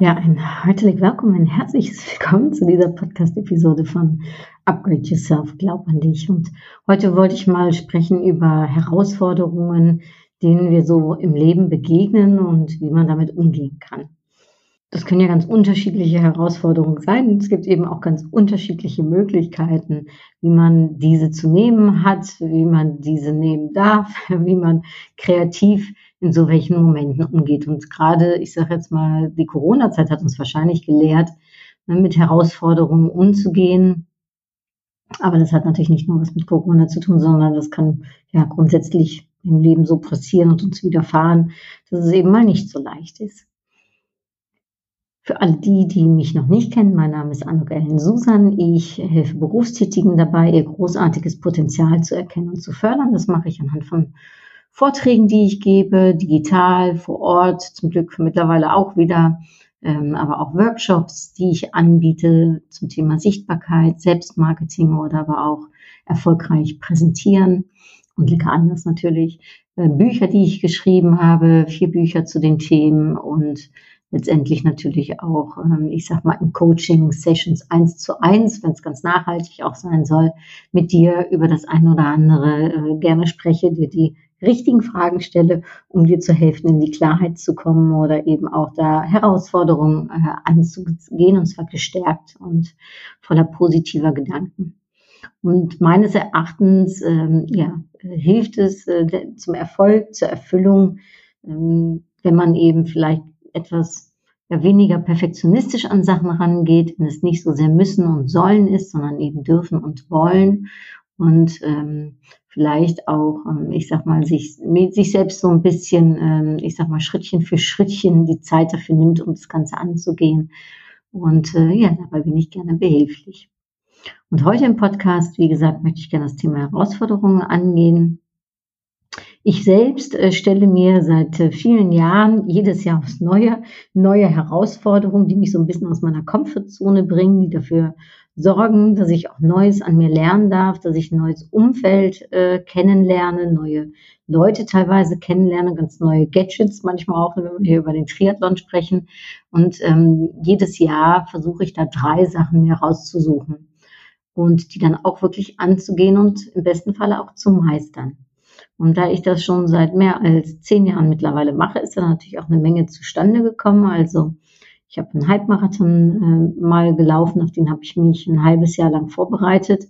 Ja, ein herzlich willkommen, ein herzliches Willkommen zu dieser Podcast-Episode von Upgrade Yourself, Glaub an dich. Und heute wollte ich mal sprechen über Herausforderungen, denen wir so im Leben begegnen und wie man damit umgehen kann. Das können ja ganz unterschiedliche Herausforderungen sein. Es gibt eben auch ganz unterschiedliche Möglichkeiten, wie man diese zu nehmen hat, wie man diese nehmen darf, wie man kreativ in so welchen Momenten umgeht. Und gerade, ich sage jetzt mal, die Corona-Zeit hat uns wahrscheinlich gelehrt, ne, mit Herausforderungen umzugehen. Aber das hat natürlich nicht nur was mit Corona zu tun, sondern das kann ja grundsätzlich im Leben so passieren und uns widerfahren, dass es eben mal nicht so leicht ist. Für alle die, die mich noch nicht kennen, mein Name ist Anuk Ellen Susan. Ich helfe Berufstätigen dabei, ihr großartiges Potenzial zu erkennen und zu fördern. Das mache ich anhand von Vorträgen, die ich gebe, digital, vor Ort, zum Glück mittlerweile auch wieder, ähm, aber auch Workshops, die ich anbiete zum Thema Sichtbarkeit, Selbstmarketing oder aber auch erfolgreich präsentieren und lecker anders natürlich. Äh, Bücher, die ich geschrieben habe, vier Bücher zu den Themen und letztendlich natürlich auch, ähm, ich sag mal, in Coaching-Sessions eins zu eins, wenn es ganz nachhaltig auch sein soll, mit dir über das ein oder andere äh, gerne spreche, dir die richtigen Fragen stelle, um dir zu helfen, in die Klarheit zu kommen oder eben auch da Herausforderungen äh, anzugehen und zwar gestärkt und voller positiver Gedanken. Und meines Erachtens ähm, ja, hilft es äh, zum Erfolg, zur Erfüllung, ähm, wenn man eben vielleicht etwas ja, weniger perfektionistisch an Sachen rangeht, wenn es nicht so sehr müssen und sollen ist, sondern eben dürfen und wollen und ähm, vielleicht auch, ähm, ich sag mal, sich, sich selbst so ein bisschen, ähm, ich sag mal, Schrittchen für Schrittchen die Zeit dafür nimmt, um das Ganze anzugehen. Und äh, ja, dabei bin ich gerne behilflich. Und heute im Podcast, wie gesagt, möchte ich gerne das Thema Herausforderungen angehen. Ich selbst äh, stelle mir seit äh, vielen Jahren jedes Jahr aufs Neue neue Herausforderungen, die mich so ein bisschen aus meiner Komfortzone bringen, die dafür sorgen, dass ich auch Neues an mir lernen darf, dass ich ein neues Umfeld äh, kennenlerne, neue Leute teilweise kennenlerne, ganz neue Gadgets, manchmal auch, wenn wir hier über den Triathlon sprechen. Und ähm, jedes Jahr versuche ich da drei Sachen mir rauszusuchen und die dann auch wirklich anzugehen und im besten Falle auch zu meistern. Und da ich das schon seit mehr als zehn Jahren mittlerweile mache, ist da natürlich auch eine Menge zustande gekommen. Also ich habe einen Halbmarathon äh, mal gelaufen, auf den habe ich mich ein halbes Jahr lang vorbereitet.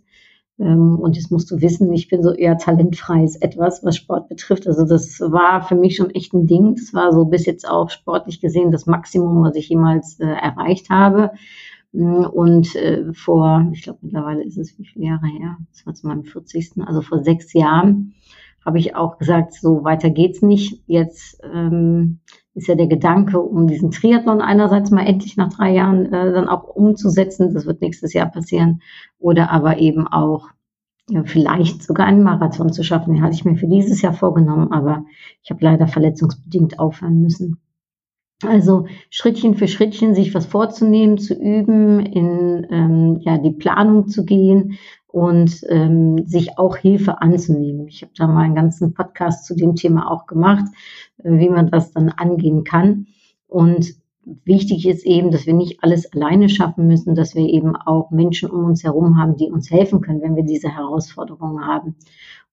Ähm, und jetzt musst du wissen, ich bin so eher talentfreies etwas, was Sport betrifft. Also das war für mich schon echt ein Ding. Das war so bis jetzt auch sportlich gesehen das Maximum, was ich jemals äh, erreicht habe. Mm, und äh, vor, ich glaube mittlerweile ist es wie viele Jahre her? Das war zu meinem 40. Also vor sechs Jahren habe ich auch gesagt, so weiter geht's nicht. Jetzt ähm, ist ja der Gedanke, um diesen Triathlon einerseits mal endlich nach drei Jahren äh, dann auch umzusetzen. Das wird nächstes Jahr passieren. Oder aber eben auch ja, vielleicht sogar einen Marathon zu schaffen. Den hatte ich mir für dieses Jahr vorgenommen, aber ich habe leider verletzungsbedingt aufhören müssen. Also Schrittchen für Schrittchen sich was vorzunehmen, zu üben, in ähm, ja, die Planung zu gehen und ähm, sich auch Hilfe anzunehmen. Ich habe da mal einen ganzen Podcast zu dem Thema auch gemacht, äh, wie man das dann angehen kann. Und wichtig ist eben, dass wir nicht alles alleine schaffen müssen, dass wir eben auch Menschen um uns herum haben, die uns helfen können, wenn wir diese Herausforderungen haben.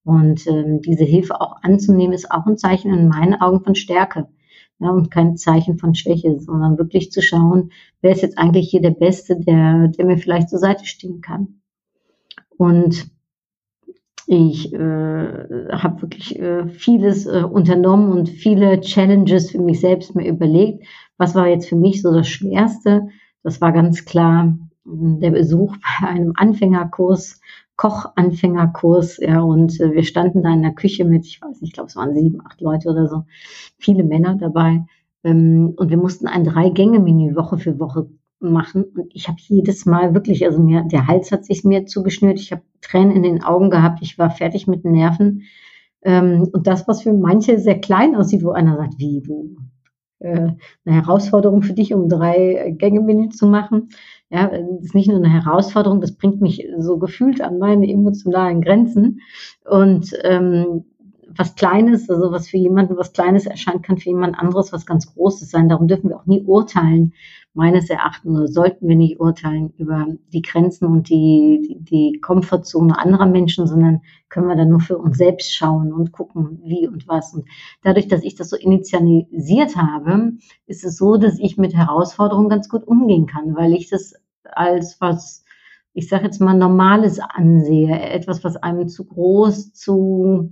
Und ähm, diese Hilfe auch anzunehmen, ist auch ein Zeichen in meinen Augen von Stärke. Ja, und kein Zeichen von Schwäche, sondern wirklich zu schauen, wer ist jetzt eigentlich hier der Beste, der, der mir vielleicht zur Seite stehen kann. Und ich äh, habe wirklich äh, vieles äh, unternommen und viele Challenges für mich selbst mir überlegt. Was war jetzt für mich so das Schwerste? Das war ganz klar hm, der Besuch bei einem Anfängerkurs, Kochanfängerkurs. Ja, und äh, wir standen da in der Küche mit, ich weiß nicht, ich glaube, es waren sieben, acht Leute oder so, viele Männer dabei. Ähm, und wir mussten ein Drei-Gänge-Menü Woche für Woche machen. Und ich habe jedes Mal wirklich, also mir, der Hals hat sich mir zugeschnürt, ich habe Tränen in den Augen gehabt, ich war fertig mit den Nerven. Ähm, und das, was für manche sehr klein aussieht, wo einer sagt, wie du, äh, eine Herausforderung für dich, um drei Gänge-Menü zu machen. Ja, das ist nicht nur eine Herausforderung, das bringt mich so gefühlt an meine emotionalen Grenzen. Und ähm, was Kleines, also was für jemanden was Kleines erscheint, kann für jemand anderes was ganz Großes sein. Darum dürfen wir auch nie urteilen, meines Erachtens, oder sollten wir nicht urteilen über die Grenzen und die, die, die Komfortzone anderer Menschen, sondern können wir dann nur für uns selbst schauen und gucken, wie und was. Und dadurch, dass ich das so initialisiert habe, ist es so, dass ich mit Herausforderungen ganz gut umgehen kann, weil ich das als was ich sage jetzt mal, Normales ansehe, etwas, was einem zu groß, zu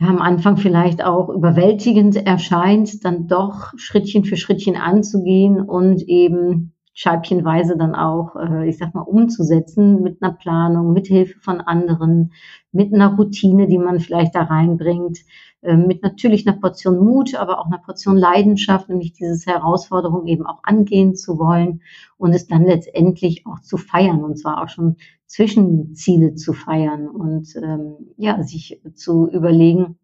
ja, am Anfang vielleicht auch überwältigend erscheint, dann doch Schrittchen für Schrittchen anzugehen und eben scheibchenweise dann auch, äh, ich sag mal, umzusetzen mit einer Planung, mit Hilfe von anderen, mit einer Routine, die man vielleicht da reinbringt, äh, mit natürlich einer Portion Mut, aber auch einer Portion Leidenschaft, nämlich dieses Herausforderung eben auch angehen zu wollen und es dann letztendlich auch zu feiern und zwar auch schon Zwischenziele zu feiern und ähm, ja, sich zu überlegen,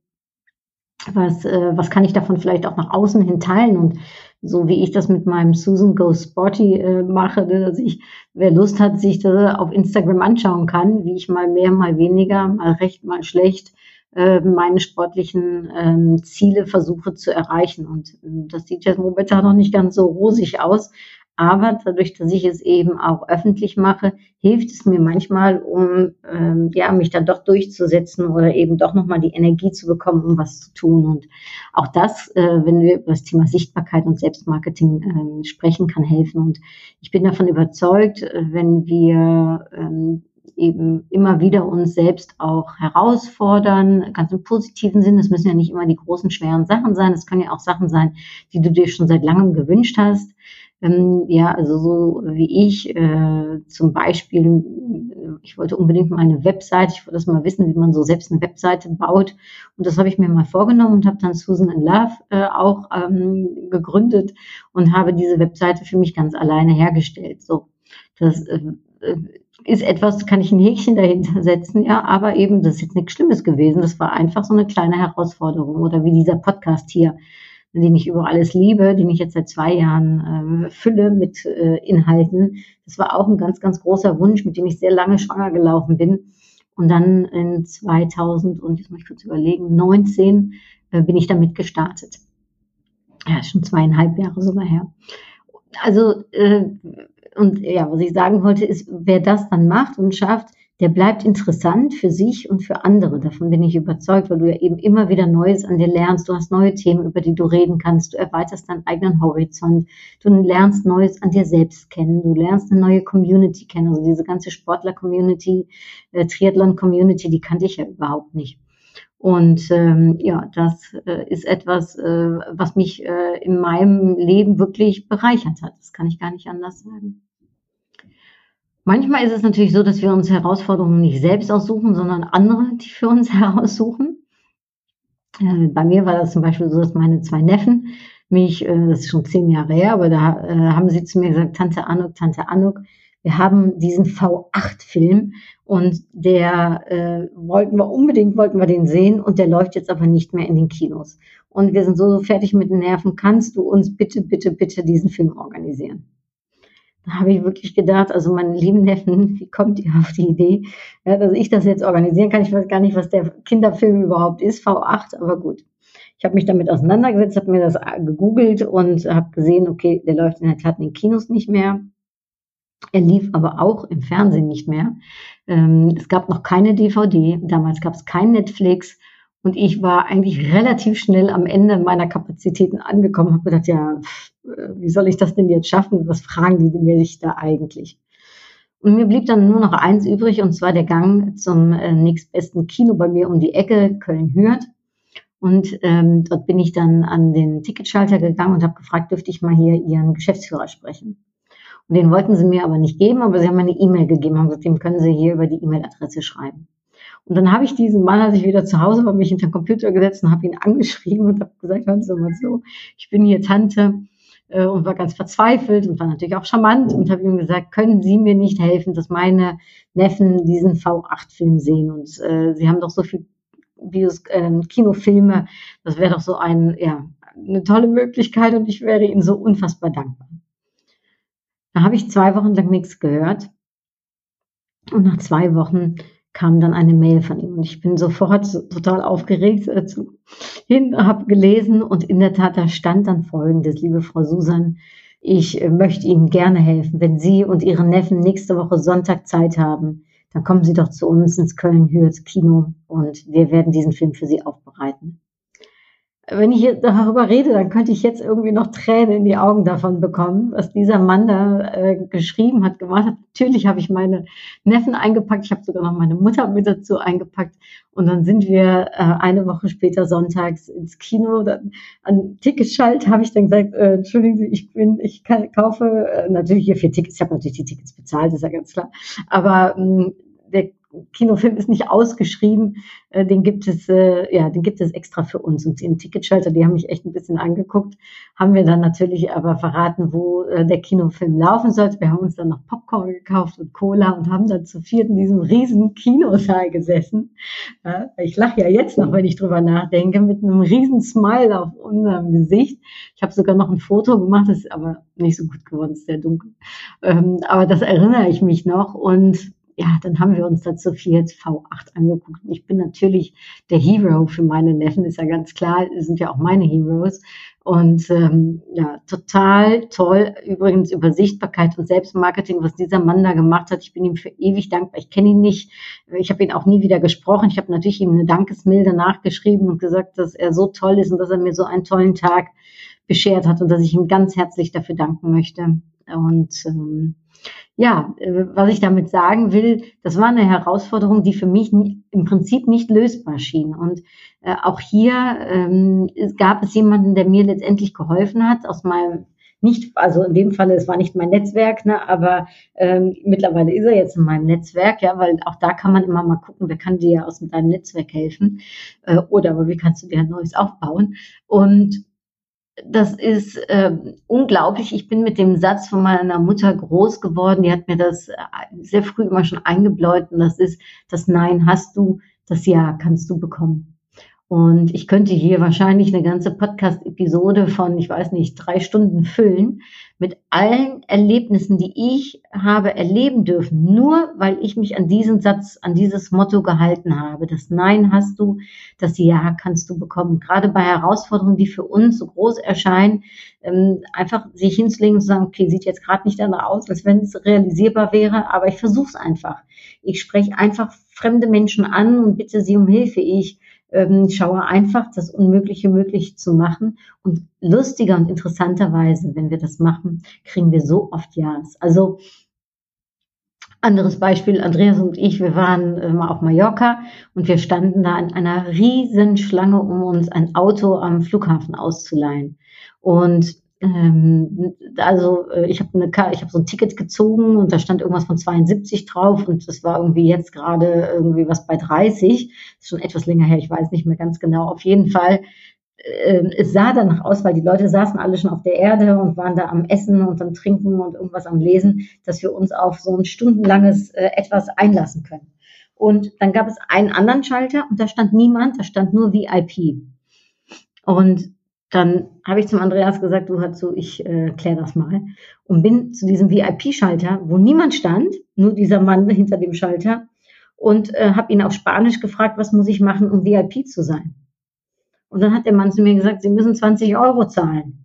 was, äh, was kann ich davon vielleicht auch nach außen hin teilen und so wie ich das mit meinem Susan Go Sporty äh, mache, ne, dass ich, wer Lust hat, sich das auf Instagram anschauen kann, wie ich mal mehr, mal weniger, mal recht, mal schlecht äh, meine sportlichen ähm, Ziele versuche zu erreichen. Und äh, das sieht jetzt momentan noch nicht ganz so rosig aus, aber dadurch, dass ich es eben auch öffentlich mache, hilft es mir manchmal, um ähm, ja, mich dann doch durchzusetzen oder eben doch nochmal die Energie zu bekommen, um was zu tun. Und auch das, äh, wenn wir über das Thema Sichtbarkeit und Selbstmarketing äh, sprechen, kann helfen. Und ich bin davon überzeugt, äh, wenn wir ähm, eben immer wieder uns selbst auch herausfordern, ganz im positiven Sinn. Es müssen ja nicht immer die großen, schweren Sachen sein. Es können ja auch Sachen sein, die du dir schon seit langem gewünscht hast ähm, ja, also so wie ich äh, zum Beispiel, ich wollte unbedingt mal eine Webseite, ich wollte das mal wissen, wie man so selbst eine Webseite baut. Und das habe ich mir mal vorgenommen und habe dann Susan in Love äh, auch ähm, gegründet und habe diese Webseite für mich ganz alleine hergestellt. So, das äh, äh ist etwas, kann ich ein Häkchen dahinter setzen, ja, aber eben, das ist jetzt nichts Schlimmes gewesen. Das war einfach so eine kleine Herausforderung oder wie dieser Podcast hier den ich über alles liebe, den ich jetzt seit zwei Jahren äh, fülle mit äh, Inhalten. Das war auch ein ganz, ganz großer Wunsch, mit dem ich sehr lange schwanger gelaufen bin. Und dann in 2000 und jetzt muss ich kurz überlegen, 19 äh, bin ich damit gestartet. Ja, schon zweieinhalb Jahre sogar her. Also, äh, und ja, was ich sagen wollte, ist, wer das dann macht und schafft, der bleibt interessant für sich und für andere. Davon bin ich überzeugt, weil du ja eben immer wieder Neues an dir lernst. Du hast neue Themen, über die du reden kannst. Du erweiterst deinen eigenen Horizont. Du lernst Neues an dir selbst kennen. Du lernst eine neue Community kennen. Also diese ganze Sportler-Community, äh, Triathlon-Community, die kannte ich ja überhaupt nicht. Und ähm, ja, das äh, ist etwas, äh, was mich äh, in meinem Leben wirklich bereichert hat. Das kann ich gar nicht anders sagen. Manchmal ist es natürlich so, dass wir uns Herausforderungen nicht selbst aussuchen, sondern andere, die für uns heraussuchen. Äh, bei mir war das zum Beispiel so, dass meine zwei Neffen mich, äh, das ist schon zehn Jahre her, aber da äh, haben sie zu mir gesagt, Tante Anuk, Tante Anuk, wir haben diesen V8-Film und der äh, wollten wir unbedingt, wollten wir den sehen und der läuft jetzt aber nicht mehr in den Kinos. Und wir sind so, so fertig mit den Nerven, kannst du uns bitte, bitte, bitte diesen Film organisieren? Da habe ich wirklich gedacht, also meine lieben Neffen, wie kommt ihr auf die Idee, ja, dass ich das jetzt organisieren kann? Ich weiß gar nicht, was der Kinderfilm überhaupt ist, V8, aber gut. Ich habe mich damit auseinandergesetzt, habe mir das gegoogelt und habe gesehen, okay, der läuft in der Tat in den Kinos nicht mehr. Er lief aber auch im Fernsehen nicht mehr. Ähm, es gab noch keine DVD, damals gab es kein Netflix und ich war eigentlich relativ schnell am Ende meiner Kapazitäten angekommen, habe gedacht, ja, äh, wie soll ich das denn jetzt schaffen? Was fragen die mir sich da eigentlich? Und mir blieb dann nur noch eins übrig, und zwar der Gang zum äh, nächstbesten Kino bei mir um die Ecke, Köln-Hürth. Und ähm, dort bin ich dann an den Ticketschalter gegangen und habe gefragt, dürfte ich mal hier Ihren Geschäftsführer sprechen. Und den wollten sie mir aber nicht geben, aber sie haben mir eine E-Mail gegeben, haben gesagt, dem können Sie hier über die E-Mail-Adresse schreiben. Und dann habe ich diesen Mann, als ich wieder zu Hause war, mich hinter den Computer gesetzt und habe ihn angeschrieben und habe gesagt, hören Sie mal so, ich bin hier Tante, äh, und war ganz verzweifelt und war natürlich auch charmant und habe ihm gesagt, können Sie mir nicht helfen, dass meine Neffen diesen V8-Film sehen? Und äh, Sie haben doch so viel Videos, äh, Kinofilme, das wäre doch so ein, ja, eine tolle Möglichkeit und ich wäre Ihnen so unfassbar dankbar. Da habe ich zwei Wochen lang nichts gehört. Und nach zwei Wochen kam dann eine Mail von ihm und ich bin sofort total aufgeregt äh, hin, habe gelesen und in der Tat, da stand dann folgendes, liebe Frau Susan, ich äh, möchte Ihnen gerne helfen. Wenn Sie und Ihre Neffen nächste Woche Sonntag Zeit haben, dann kommen Sie doch zu uns ins Köln-Hürth Kino und wir werden diesen Film für Sie aufbereiten wenn ich darüber rede, dann könnte ich jetzt irgendwie noch Tränen in die Augen davon bekommen, was dieser Mann da äh, geschrieben hat, gemacht hat. Natürlich habe ich meine Neffen eingepackt, ich habe sogar noch meine Mutter mit dazu eingepackt und dann sind wir äh, eine Woche später sonntags ins Kino. Dann, an Ticketschalt habe ich dann gesagt, äh, entschuldigen Sie, ich bin, ich kann, kaufe äh, natürlich hier vier Tickets, ich habe natürlich die Tickets bezahlt, ist ja ganz klar, aber ähm, der Kinofilm ist nicht ausgeschrieben, äh, den gibt es, äh, ja, den gibt es extra für uns. Und den Ticketschalter, die haben mich echt ein bisschen angeguckt, haben wir dann natürlich aber verraten, wo äh, der Kinofilm laufen sollte. Wir haben uns dann noch Popcorn gekauft und Cola und haben dann zu viert in diesem riesen Kinosaal gesessen. Ja, ich lache ja jetzt noch, wenn ich drüber nachdenke, mit einem riesen Smile auf unserem Gesicht. Ich habe sogar noch ein Foto gemacht, das ist aber nicht so gut geworden, ist sehr dunkel. Ähm, aber das erinnere ich mich noch und ja, dann haben wir uns dazu viert V8 angeguckt. Ich bin natürlich der Hero für meine Neffen, ist ja ganz klar, sind ja auch meine Heroes. Und ähm, ja, total toll. Übrigens über Sichtbarkeit und Selbstmarketing, was dieser Mann da gemacht hat. Ich bin ihm für ewig dankbar. Ich kenne ihn nicht. Ich habe ihn auch nie wieder gesprochen. Ich habe natürlich ihm eine Dankesmilde nachgeschrieben und gesagt, dass er so toll ist und dass er mir so einen tollen Tag beschert hat und dass ich ihm ganz herzlich dafür danken möchte. Und ähm, ja, äh, was ich damit sagen will, das war eine Herausforderung, die für mich im Prinzip nicht lösbar schien. Und äh, auch hier ähm, gab es jemanden, der mir letztendlich geholfen hat, aus meinem nicht, also in dem Falle, es war nicht mein Netzwerk, ne, aber ähm, mittlerweile ist er jetzt in meinem Netzwerk, ja, weil auch da kann man immer mal gucken, wer kann dir aus deinem Netzwerk helfen äh, oder wie kannst du dir ein neues aufbauen. Und das ist äh, unglaublich. Ich bin mit dem Satz von meiner Mutter groß geworden. Die hat mir das äh, sehr früh immer schon eingebläut. Und das ist, das Nein hast du, das Ja kannst du bekommen. Und ich könnte hier wahrscheinlich eine ganze Podcast-Episode von, ich weiß nicht, drei Stunden füllen mit allen Erlebnissen, die ich habe erleben dürfen, nur weil ich mich an diesen Satz, an dieses Motto gehalten habe. Das Nein hast du, das Ja kannst du bekommen. Gerade bei Herausforderungen, die für uns so groß erscheinen, ähm, einfach sich hinzulegen und zu sagen, okay, sieht jetzt gerade nicht danach aus, als wenn es realisierbar wäre, aber ich versuche es einfach. Ich spreche einfach fremde Menschen an und bitte sie um Hilfe. Ich ähm, schaue einfach, das Unmögliche möglich zu machen. Und lustiger und interessanterweise, wenn wir das machen, kriegen wir so oft Ja's. Also anderes Beispiel, Andreas und ich, wir waren mal auf Mallorca und wir standen da in einer riesen Schlange, um uns ein Auto am Flughafen auszuleihen. Und ähm, also äh, ich habe eine ich habe so ein Ticket gezogen und da stand irgendwas von 72 drauf und das war irgendwie jetzt gerade irgendwie was bei 30. Das ist schon etwas länger her, ich weiß nicht mehr ganz genau. Auf jeden Fall äh, es sah danach aus, weil die Leute saßen alle schon auf der Erde und waren da am Essen und am Trinken und irgendwas am Lesen, dass wir uns auf so ein stundenlanges äh, etwas einlassen können. Und dann gab es einen anderen Schalter und da stand niemand, da stand nur VIP. Und dann habe ich zum Andreas gesagt, du hör zu, ich äh, kläre das mal. Und bin zu diesem VIP-Schalter, wo niemand stand, nur dieser Mann hinter dem Schalter, und äh, habe ihn auf Spanisch gefragt, was muss ich machen, um VIP zu sein. Und dann hat der Mann zu mir gesagt, Sie müssen 20 Euro zahlen.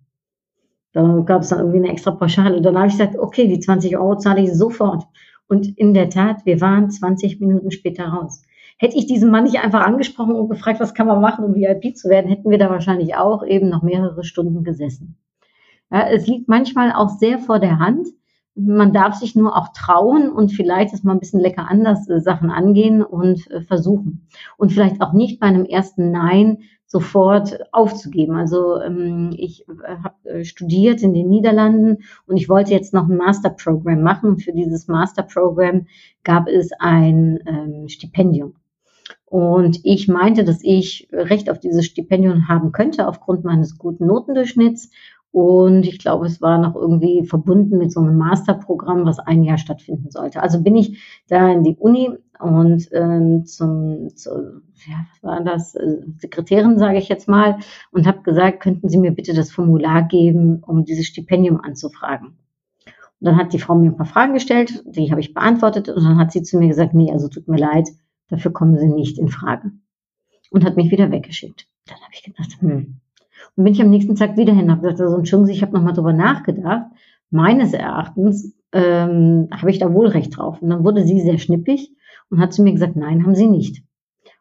Da gab es dann irgendwie eine extra Pauschale. Und dann habe ich gesagt, okay, die 20 Euro zahle ich sofort. Und in der Tat, wir waren 20 Minuten später raus. Hätte ich diesen Mann nicht einfach angesprochen und gefragt, was kann man machen, um VIP zu werden, hätten wir da wahrscheinlich auch eben noch mehrere Stunden gesessen. Ja, es liegt manchmal auch sehr vor der Hand. Man darf sich nur auch trauen und vielleicht ist mal ein bisschen lecker anders äh, Sachen angehen und äh, versuchen. Und vielleicht auch nicht bei einem ersten Nein sofort aufzugeben. Also ähm, ich äh, habe äh, studiert in den Niederlanden und ich wollte jetzt noch ein Masterprogramm machen. Für dieses Masterprogramm gab es ein ähm, Stipendium. Und ich meinte, dass ich Recht auf dieses Stipendium haben könnte aufgrund meines guten Notendurchschnitts Und ich glaube, es war noch irgendwie verbunden mit so einem Masterprogramm, was ein Jahr stattfinden sollte. Also bin ich da in die Uni und ähm, zum, zu, ja, was war das, äh, Sekretärin, sage ich jetzt mal, und habe gesagt, könnten Sie mir bitte das Formular geben, um dieses Stipendium anzufragen. Und dann hat die Frau mir ein paar Fragen gestellt, die habe ich beantwortet und dann hat sie zu mir gesagt, nee, also tut mir leid, dafür kommen Sie nicht in Frage. Und hat mich wieder weggeschickt. Dann habe ich gedacht, hm, und bin ich am nächsten Tag wieder hin, habe gesagt, also entschuldigen Sie, ich habe nochmal drüber nachgedacht. Meines Erachtens ähm, habe ich da wohl recht drauf. Und dann wurde sie sehr schnippig und hat zu mir gesagt, nein, haben Sie nicht.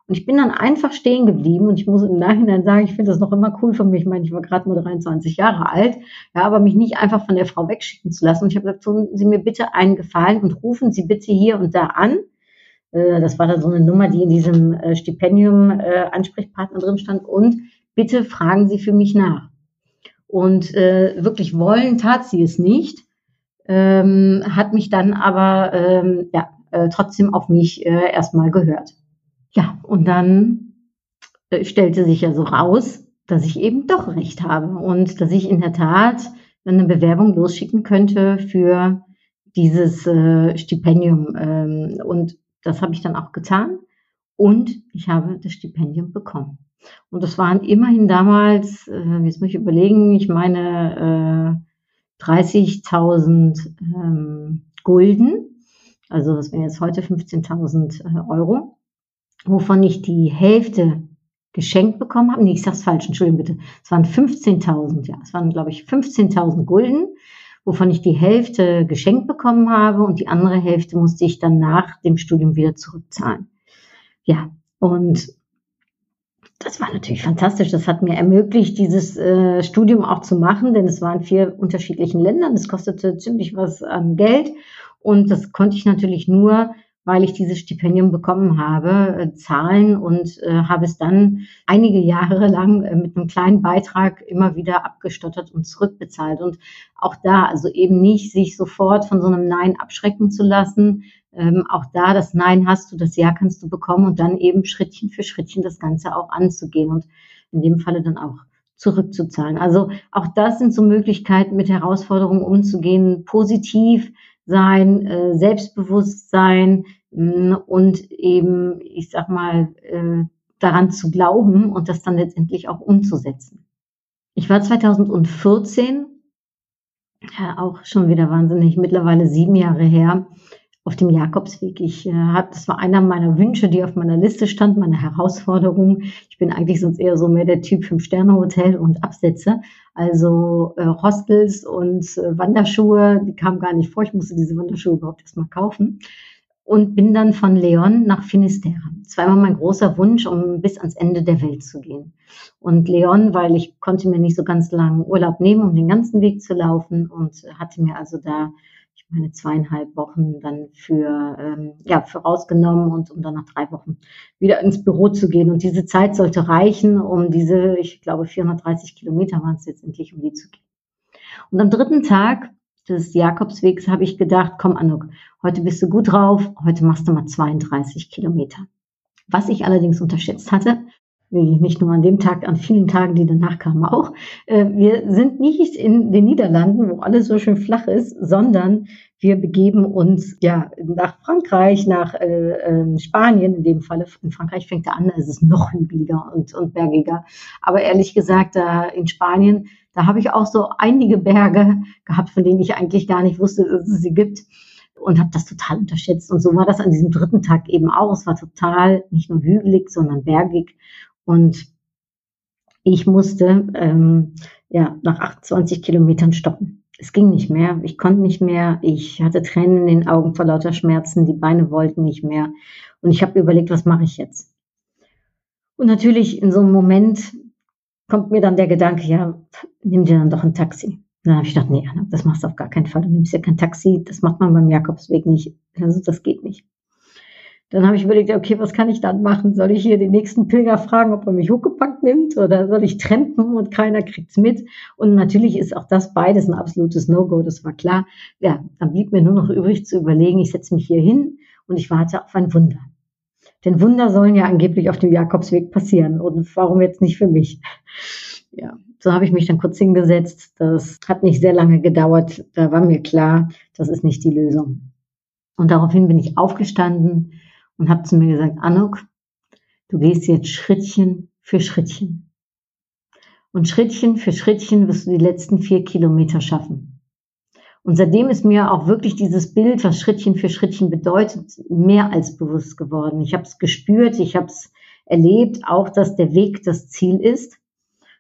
Und ich bin dann einfach stehen geblieben und ich muss im Nachhinein sagen, ich finde das noch immer cool von mir. Ich meine, ich war gerade mal 23 Jahre alt, ja, aber mich nicht einfach von der Frau wegschicken zu lassen. Und ich habe gesagt, tun Sie mir bitte einen Gefallen und rufen Sie bitte hier und da an. Äh, das war dann so eine Nummer, die in diesem äh, Stipendium äh, Ansprechpartner drin stand und bitte fragen Sie für mich nach. Und äh, wirklich wollen tat sie es nicht, ähm, hat mich dann aber ähm, ja, äh, trotzdem auf mich äh, erstmal gehört. Ja, und dann äh, stellte sich ja so raus, dass ich eben doch recht habe und dass ich in der Tat eine Bewerbung losschicken könnte für dieses äh, Stipendium. Ähm, und das habe ich dann auch getan und ich habe das Stipendium bekommen. Und das waren immerhin damals, äh, jetzt muss ich überlegen, ich meine äh, 30.000 ähm, Gulden, also das wären jetzt heute 15.000 äh, Euro, wovon ich die Hälfte geschenkt bekommen habe. Nee, ich sag's falsch, Entschuldigung bitte. Es waren 15.000, ja, es waren glaube ich 15.000 Gulden, wovon ich die Hälfte geschenkt bekommen habe und die andere Hälfte musste ich dann nach dem Studium wieder zurückzahlen. Ja, und das war natürlich fantastisch. Das hat mir ermöglicht, dieses äh, Studium auch zu machen, denn es war in vier unterschiedlichen Ländern. Es kostete ziemlich was an Geld und das konnte ich natürlich nur, weil ich dieses Stipendium bekommen habe, äh, zahlen und äh, habe es dann einige Jahre lang äh, mit einem kleinen Beitrag immer wieder abgestottert und zurückbezahlt. Und auch da, also eben nicht sich sofort von so einem Nein abschrecken zu lassen, ähm, auch da das Nein hast du, das Ja kannst du bekommen und dann eben Schrittchen für Schrittchen das Ganze auch anzugehen und in dem Falle dann auch zurückzuzahlen. Also auch das sind so Möglichkeiten, mit Herausforderungen umzugehen, positiv sein, äh, selbstbewusst sein mh, und eben, ich sag mal, äh, daran zu glauben und das dann letztendlich auch umzusetzen. Ich war 2014, ja, auch schon wieder wahnsinnig, mittlerweile sieben Jahre her, auf dem Jakobsweg. Ich äh, hab, das war einer meiner Wünsche, die auf meiner Liste stand, meine Herausforderung. Ich bin eigentlich sonst eher so mehr der Typ Fünf-Sterne-Hotel und Absätze. Also äh, Hostels und äh, Wanderschuhe, die kamen gar nicht vor. Ich musste diese Wanderschuhe überhaupt erstmal kaufen. Und bin dann von Leon nach Finisterre. Immer mein großer Wunsch, um bis ans Ende der Welt zu gehen. Und Leon, weil ich konnte mir nicht so ganz lange Urlaub nehmen, um den ganzen Weg zu laufen und hatte mir also da meine zweieinhalb Wochen dann für, ähm, ja, für rausgenommen und um dann nach drei Wochen wieder ins Büro zu gehen. Und diese Zeit sollte reichen, um diese, ich glaube, 430 Kilometer waren es jetzt endlich, um die zu gehen. Und am dritten Tag des Jakobswegs habe ich gedacht, komm Anuk, heute bist du gut drauf, heute machst du mal 32 Kilometer. Was ich allerdings unterschätzt hatte, nicht nur an dem Tag, an vielen Tagen, die danach kamen auch. Äh, wir sind nicht in den Niederlanden, wo alles so schön flach ist, sondern wir begeben uns ja nach Frankreich, nach äh, äh, Spanien, in dem Falle. In Frankreich fängt er an, da ist es noch hügeliger und, und bergiger. Aber ehrlich gesagt, da in Spanien, da habe ich auch so einige Berge gehabt, von denen ich eigentlich gar nicht wusste, dass es sie gibt und habe das total unterschätzt. Und so war das an diesem dritten Tag eben auch. Es war total nicht nur hügelig, sondern bergig. Und ich musste ähm, ja nach 28 Kilometern stoppen. Es ging nicht mehr. Ich konnte nicht mehr. Ich hatte Tränen in den Augen vor lauter Schmerzen. Die Beine wollten nicht mehr. Und ich habe überlegt, was mache ich jetzt? Und natürlich in so einem Moment kommt mir dann der Gedanke, ja, nimm dir dann doch ein Taxi. dann habe ich gedacht, nee, das machst du auf gar keinen Fall. Du nimmst ja kein Taxi. Das macht man beim Jakobsweg nicht. Also das geht nicht. Dann habe ich überlegt, okay, was kann ich dann machen? Soll ich hier den nächsten Pilger fragen, ob er mich hochgepackt nimmt oder soll ich trampen und keiner kriegt's mit? Und natürlich ist auch das beides ein absolutes No-Go, das war klar. Ja, dann blieb mir nur noch übrig zu überlegen, ich setze mich hier hin und ich warte auf ein Wunder. Denn Wunder sollen ja angeblich auf dem Jakobsweg passieren und warum jetzt nicht für mich? ja, so habe ich mich dann kurz hingesetzt. Das hat nicht sehr lange gedauert. Da war mir klar, das ist nicht die Lösung. Und daraufhin bin ich aufgestanden und habe zu mir gesagt, Anuk, du gehst jetzt Schrittchen für Schrittchen. Und Schrittchen für Schrittchen wirst du die letzten vier Kilometer schaffen. Und seitdem ist mir auch wirklich dieses Bild, was Schrittchen für Schrittchen bedeutet, mehr als bewusst geworden. Ich habe es gespürt, ich habe es erlebt, auch dass der Weg das Ziel ist.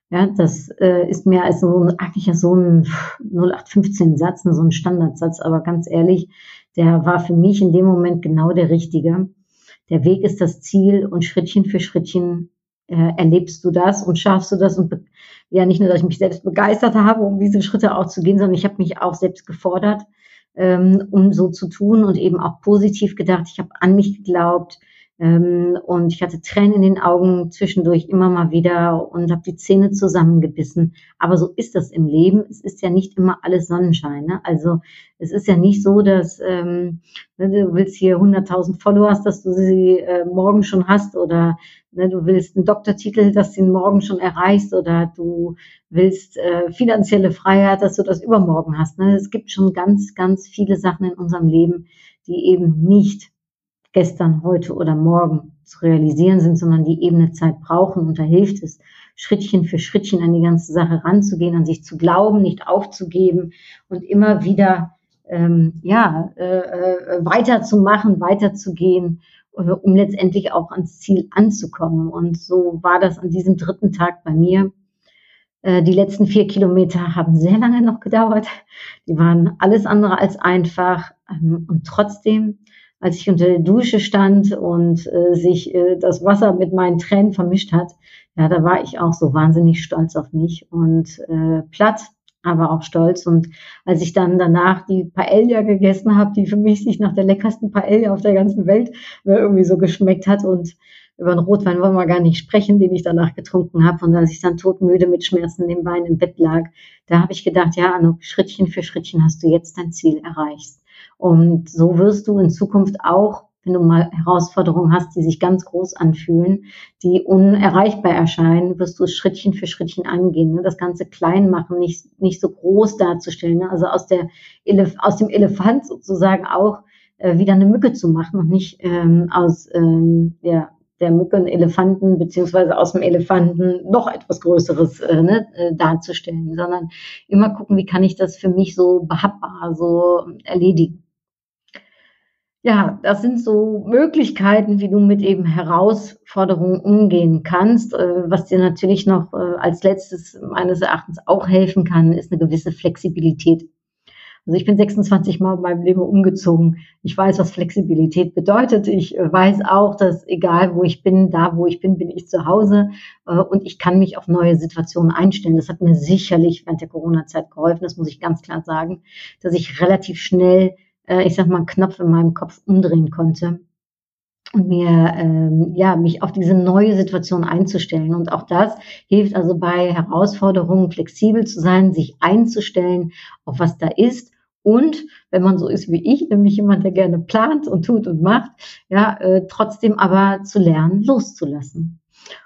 Ja, das äh, ist mehr als so ein, eigentlich so ein 0815-Satz, so ein Standardsatz, aber ganz ehrlich, der war für mich in dem Moment genau der richtige. Der Weg ist das Ziel und Schrittchen für Schrittchen äh, erlebst du das und schaffst du das und ja nicht nur, dass ich mich selbst begeistert habe, um diese Schritte auch zu gehen, sondern ich habe mich auch selbst gefordert, ähm, um so zu tun und eben auch positiv gedacht. Ich habe an mich geglaubt, ähm, und ich hatte Tränen in den Augen zwischendurch immer mal wieder und habe die Zähne zusammengebissen. Aber so ist das im Leben. Es ist ja nicht immer alles Sonnenschein. Ne? Also es ist ja nicht so, dass ähm, ne, du willst hier 100.000 Followers, dass du sie äh, morgen schon hast oder ne, du willst einen Doktortitel, dass du ihn morgen schon erreichst oder du willst äh, finanzielle Freiheit, dass du das übermorgen hast. Ne? Es gibt schon ganz, ganz viele Sachen in unserem Leben, die eben nicht gestern, heute oder morgen zu realisieren sind, sondern die eben eine Zeit brauchen. Und da hilft es, Schrittchen für Schrittchen an die ganze Sache ranzugehen, an sich zu glauben, nicht aufzugeben und immer wieder ähm, ja, äh, äh weiterzumachen, weiterzugehen, äh, um letztendlich auch ans Ziel anzukommen. Und so war das an diesem dritten Tag bei mir. Äh, die letzten vier Kilometer haben sehr lange noch gedauert. Die waren alles andere als einfach. Ähm, und trotzdem als ich unter der Dusche stand und äh, sich äh, das Wasser mit meinen Tränen vermischt hat, ja, da war ich auch so wahnsinnig stolz auf mich und äh, platt, aber auch stolz. Und als ich dann danach die Paella gegessen habe, die für mich sich nach der leckersten Paella auf der ganzen Welt äh, irgendwie so geschmeckt hat und über den Rotwein wollen wir gar nicht sprechen, den ich danach getrunken habe. Und als ich dann todmüde mit Schmerzen im Bein im Bett lag, da habe ich gedacht, ja, Anno, Schrittchen für Schrittchen hast du jetzt dein Ziel erreicht. Und so wirst du in Zukunft auch, wenn du mal Herausforderungen hast, die sich ganz groß anfühlen, die unerreichbar erscheinen, wirst du es Schrittchen für Schrittchen angehen. Ne? Das Ganze klein machen, nicht, nicht so groß darzustellen. Ne? Also aus, der Elef aus dem Elefant sozusagen auch äh, wieder eine Mücke zu machen und nicht ähm, aus ähm, ja, der Mücke einen Elefanten beziehungsweise aus dem Elefanten noch etwas Größeres äh, ne, äh, darzustellen, sondern immer gucken, wie kann ich das für mich so behauptbar so erledigen ja, das sind so Möglichkeiten, wie du mit eben Herausforderungen umgehen kannst. Äh, was dir natürlich noch äh, als letztes meines Erachtens auch helfen kann, ist eine gewisse Flexibilität. Also ich bin 26 Mal in meinem Leben umgezogen. Ich weiß, was Flexibilität bedeutet. Ich äh, weiß auch, dass egal wo ich bin, da wo ich bin, bin ich zu Hause und ich kann mich auf neue Situationen einstellen. Das hat mir sicherlich während der Corona-Zeit geholfen. Das muss ich ganz klar sagen, dass ich relativ schnell äh, ich sag mal, Knopf in meinem Kopf umdrehen konnte und mir ähm, ja mich auf diese neue Situation einzustellen und auch das hilft also bei Herausforderungen flexibel zu sein, sich einzustellen auf was da ist und wenn man so ist wie ich, nämlich jemand, der gerne plant und tut und macht, ja, äh, trotzdem aber zu lernen, loszulassen.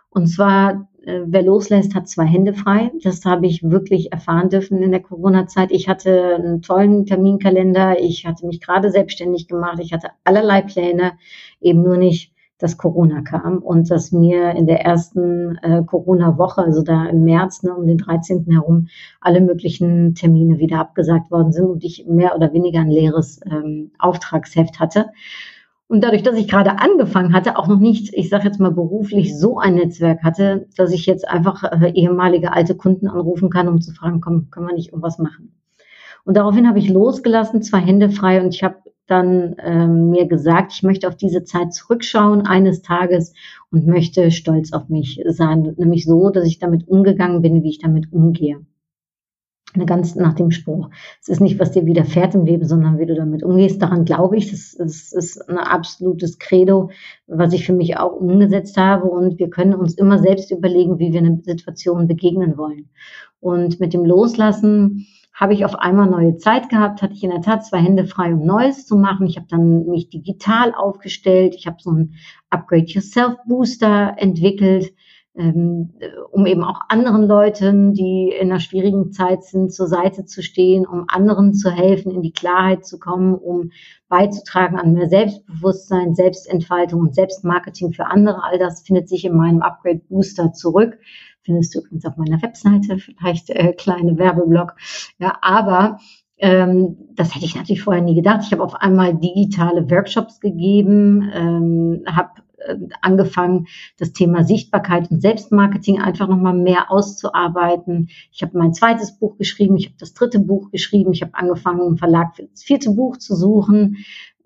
Und zwar wer loslässt, hat zwei Hände frei. Das habe ich wirklich erfahren dürfen in der Corona-Zeit. Ich hatte einen tollen Terminkalender. Ich hatte mich gerade selbstständig gemacht. Ich hatte allerlei Pläne, eben nur nicht, dass Corona kam und dass mir in der ersten äh, Corona-Woche, also da im März, ne, um den 13. herum, alle möglichen Termine wieder abgesagt worden sind und ich mehr oder weniger ein leeres ähm, Auftragsheft hatte. Und dadurch, dass ich gerade angefangen hatte, auch noch nicht, ich sage jetzt mal beruflich, so ein Netzwerk hatte, dass ich jetzt einfach äh, ehemalige alte Kunden anrufen kann, um zu fragen, komm, können wir nicht irgendwas machen? Und daraufhin habe ich losgelassen, zwei Hände frei und ich habe dann ähm, mir gesagt, ich möchte auf diese Zeit zurückschauen eines Tages und möchte stolz auf mich sein, nämlich so, dass ich damit umgegangen bin, wie ich damit umgehe ganz nach dem Spruch. Es ist nicht, was dir widerfährt im Leben, sondern wie du damit umgehst. Daran glaube ich. Das, das ist ein absolutes Credo, was ich für mich auch umgesetzt habe. Und wir können uns immer selbst überlegen, wie wir eine Situation begegnen wollen. Und mit dem Loslassen habe ich auf einmal neue Zeit gehabt, hatte ich in der Tat zwei Hände frei, um Neues zu machen. Ich habe dann mich digital aufgestellt. Ich habe so einen Upgrade Yourself Booster entwickelt um eben auch anderen Leuten, die in einer schwierigen Zeit sind, zur Seite zu stehen, um anderen zu helfen, in die Klarheit zu kommen, um beizutragen an mehr Selbstbewusstsein, Selbstentfaltung und Selbstmarketing für andere. All das findet sich in meinem Upgrade Booster zurück. Findest du übrigens auf meiner Webseite, vielleicht äh, kleine Werbeblock. Ja, aber ähm, das hätte ich natürlich vorher nie gedacht. Ich habe auf einmal digitale Workshops gegeben, ähm, habe angefangen, das Thema Sichtbarkeit und Selbstmarketing einfach nochmal mehr auszuarbeiten. Ich habe mein zweites Buch geschrieben, ich habe das dritte Buch geschrieben, ich habe angefangen, einen Verlag für das vierte Buch zu suchen.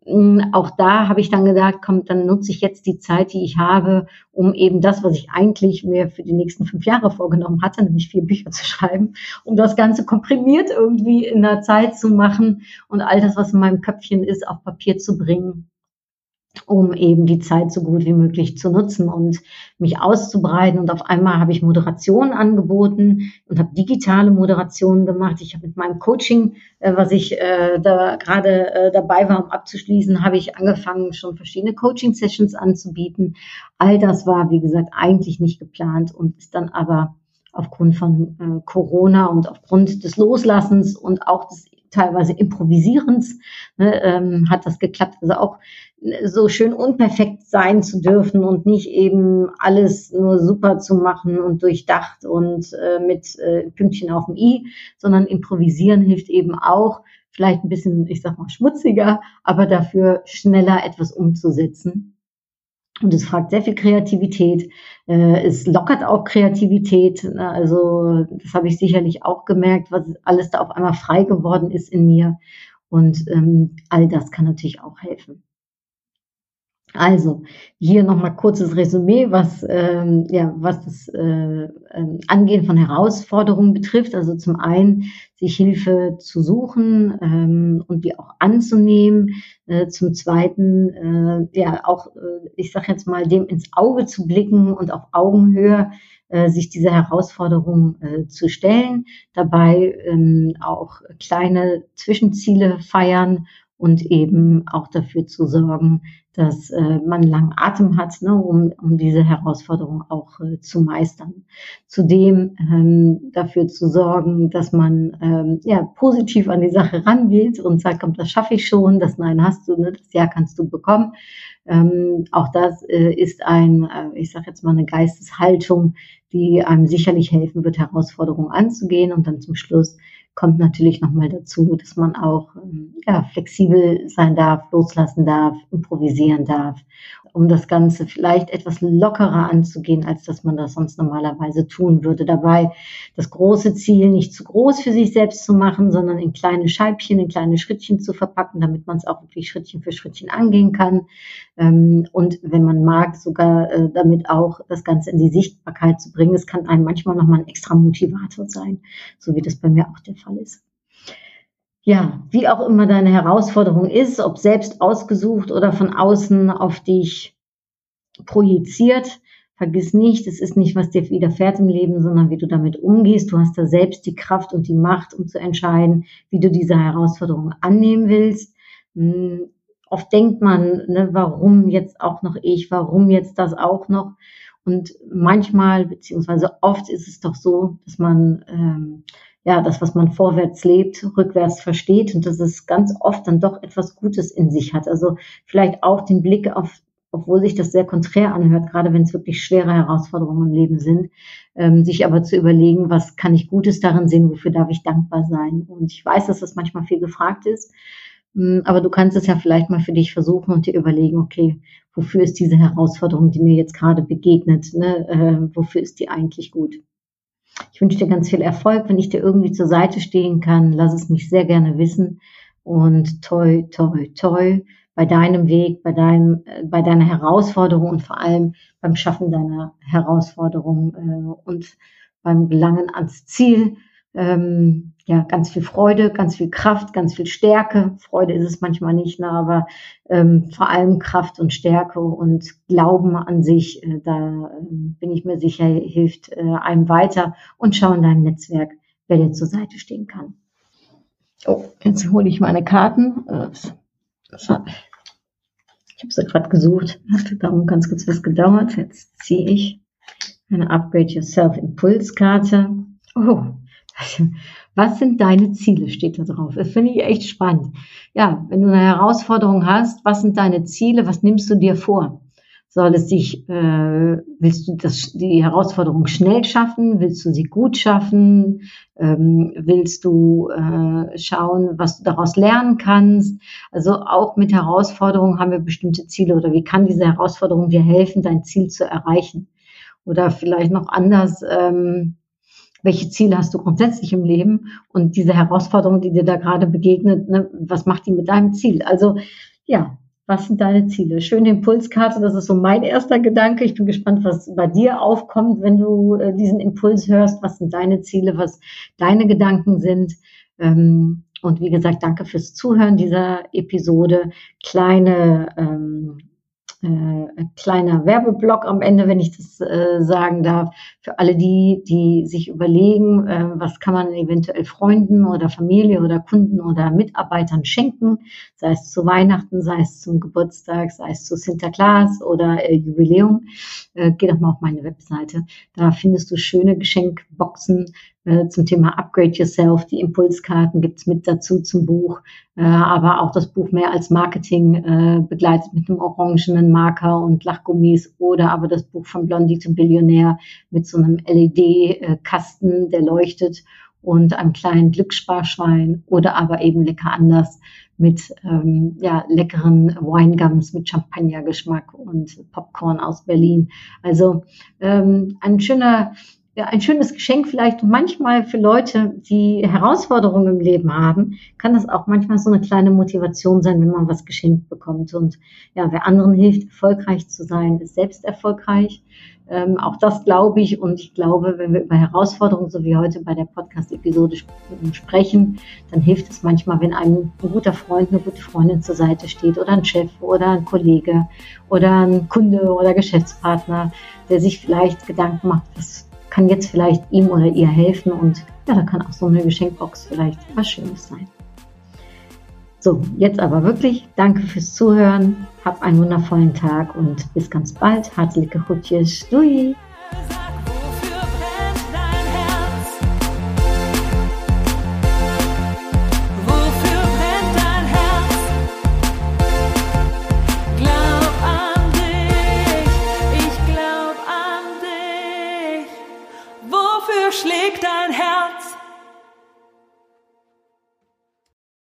Mm, auch da habe ich dann gedacht, komm, dann nutze ich jetzt die Zeit, die ich habe, um eben das, was ich eigentlich mir für die nächsten fünf Jahre vorgenommen hatte, nämlich vier Bücher zu schreiben, um das Ganze komprimiert irgendwie in der Zeit zu machen und all das, was in meinem Köpfchen ist, auf Papier zu bringen um eben die Zeit so gut wie möglich zu nutzen und mich auszubreiten. Und auf einmal habe ich Moderation angeboten und habe digitale Moderationen gemacht. Ich habe mit meinem Coaching, äh, was ich äh, da gerade äh, dabei war, um abzuschließen, habe ich angefangen, schon verschiedene Coaching-Sessions anzubieten. All das war, wie gesagt, eigentlich nicht geplant und ist dann aber aufgrund von Corona und aufgrund des Loslassens und auch des teilweise Improvisierens ne, ähm, hat das geklappt. Also auch so schön unperfekt sein zu dürfen und nicht eben alles nur super zu machen und durchdacht und äh, mit äh, Pünktchen auf dem i, sondern improvisieren hilft eben auch, vielleicht ein bisschen, ich sag mal, schmutziger, aber dafür schneller etwas umzusetzen. Und es fragt sehr viel Kreativität. Äh, es lockert auch Kreativität. Also das habe ich sicherlich auch gemerkt, was alles da auf einmal frei geworden ist in mir. Und ähm, all das kann natürlich auch helfen. Also hier nochmal kurzes Resümee, was, ähm, ja, was das äh, äh, Angehen von Herausforderungen betrifft. Also zum einen sich Hilfe zu suchen ähm, und die auch anzunehmen. Äh, zum zweiten äh, ja auch, äh, ich sage jetzt mal, dem ins Auge zu blicken und auf Augenhöhe äh, sich diese Herausforderung äh, zu stellen. Dabei ähm, auch kleine Zwischenziele feiern und eben auch dafür zu sorgen, dass äh, man langen Atem hat, ne, um, um diese Herausforderung auch äh, zu meistern. Zudem ähm, dafür zu sorgen, dass man ähm, ja, positiv an die Sache rangeht und sagt, komm, das schaffe ich schon, das Nein hast du, ne, das Ja kannst du bekommen. Ähm, auch das äh, ist ein, äh, ich sage jetzt mal, eine Geisteshaltung, die einem sicherlich helfen wird, Herausforderungen anzugehen und dann zum Schluss kommt natürlich nochmal dazu, dass man auch ähm, ja, flexibel sein darf, loslassen darf, improvisieren darf um das Ganze vielleicht etwas lockerer anzugehen, als dass man das sonst normalerweise tun würde. Dabei das große Ziel nicht zu groß für sich selbst zu machen, sondern in kleine Scheibchen, in kleine Schrittchen zu verpacken, damit man es auch wirklich Schrittchen für Schrittchen angehen kann. Ähm, und wenn man mag, sogar äh, damit auch das Ganze in die Sichtbarkeit zu bringen. Es kann einem manchmal nochmal ein extra Motivator sein, so wie das bei mir auch der Fall ist ja, wie auch immer deine Herausforderung ist, ob selbst ausgesucht oder von außen auf dich projiziert, vergiss nicht, es ist nicht, was dir widerfährt im Leben, sondern wie du damit umgehst. Du hast da selbst die Kraft und die Macht, um zu entscheiden, wie du diese Herausforderung annehmen willst. Hm, oft denkt man, ne, warum jetzt auch noch ich, warum jetzt das auch noch? Und manchmal, beziehungsweise oft ist es doch so, dass man ähm, ja, das, was man vorwärts lebt, rückwärts versteht und dass es ganz oft dann doch etwas Gutes in sich hat. Also vielleicht auch den Blick auf, obwohl sich das sehr konträr anhört, gerade wenn es wirklich schwere Herausforderungen im Leben sind, ähm, sich aber zu überlegen, was kann ich Gutes darin sehen, wofür darf ich dankbar sein. Und ich weiß, dass das manchmal viel gefragt ist, hm, aber du kannst es ja vielleicht mal für dich versuchen und dir überlegen, okay, wofür ist diese Herausforderung, die mir jetzt gerade begegnet, ne, äh, wofür ist die eigentlich gut? Ich wünsche dir ganz viel Erfolg. Wenn ich dir irgendwie zur Seite stehen kann, lass es mich sehr gerne wissen. Und toi, toi, toi bei deinem Weg, bei, deinem, äh, bei deiner Herausforderung und vor allem beim Schaffen deiner Herausforderung äh, und beim Gelangen ans Ziel ähm, ja, ganz viel Freude, ganz viel Kraft, ganz viel Stärke. Freude ist es manchmal nicht, ne, aber ähm, vor allem Kraft und Stärke und Glauben an sich, äh, da äh, bin ich mir sicher, hilft äh, einem weiter und schau in deinem Netzwerk, wer dir zur Seite stehen kann. Oh, jetzt hole ich meine Karten. Ich habe sie gerade gesucht. Hat darum ganz kurz was gedauert. Jetzt ziehe ich eine Upgrade Yourself Impulskarte. Oh, was sind deine Ziele, steht da drauf. Das finde ich echt spannend. Ja, wenn du eine Herausforderung hast, was sind deine Ziele, was nimmst du dir vor? Soll es sich, äh, willst du das, die Herausforderung schnell schaffen? Willst du sie gut schaffen? Ähm, willst du äh, schauen, was du daraus lernen kannst? Also auch mit Herausforderungen haben wir bestimmte Ziele oder wie kann diese Herausforderung dir helfen, dein Ziel zu erreichen? Oder vielleicht noch anders, ähm, welche Ziele hast du grundsätzlich im Leben und diese Herausforderung, die dir da gerade begegnet, ne, was macht die mit deinem Ziel? Also ja, was sind deine Ziele? Schöne Impulskarte, das ist so mein erster Gedanke. Ich bin gespannt, was bei dir aufkommt, wenn du äh, diesen Impuls hörst. Was sind deine Ziele, was deine Gedanken sind? Ähm, und wie gesagt, danke fürs Zuhören dieser Episode. Kleine ähm, äh, kleiner Werbeblock am Ende, wenn ich das äh, sagen darf, für alle die, die sich überlegen, äh, was kann man eventuell Freunden oder Familie oder Kunden oder Mitarbeitern schenken, sei es zu Weihnachten, sei es zum Geburtstag, sei es zu Sinterklaas oder äh, Jubiläum. Äh, geh doch mal auf meine Webseite. Da findest du schöne Geschenkboxen zum Thema Upgrade Yourself. Die Impulskarten gibt's mit dazu zum Buch, äh, aber auch das Buch mehr als Marketing äh, begleitet mit einem orangenen Marker und Lachgummis oder aber das Buch von Blondie zum Billionär mit so einem LED-Kasten, der leuchtet und einem kleinen Glückssparschwein oder aber eben lecker anders mit ähm, ja, leckeren Winegums mit Champagnergeschmack und Popcorn aus Berlin. Also ähm, ein schöner ein schönes Geschenk vielleicht. Manchmal für Leute, die Herausforderungen im Leben haben, kann das auch manchmal so eine kleine Motivation sein, wenn man was geschenkt bekommt. Und ja, wer anderen hilft, erfolgreich zu sein, ist selbst erfolgreich. Ähm, auch das glaube ich. Und ich glaube, wenn wir über Herausforderungen, so wie heute bei der Podcast-Episode sprechen, dann hilft es manchmal, wenn einem ein guter Freund, eine gute Freundin zur Seite steht oder ein Chef oder ein Kollege oder ein Kunde oder Geschäftspartner, der sich vielleicht Gedanken macht, was kann jetzt vielleicht ihm oder ihr helfen und ja, da kann auch so eine Geschenkbox vielleicht was Schönes sein. So, jetzt aber wirklich danke fürs Zuhören, hab einen wundervollen Tag und bis ganz bald. Herzliche Grüße. Dui!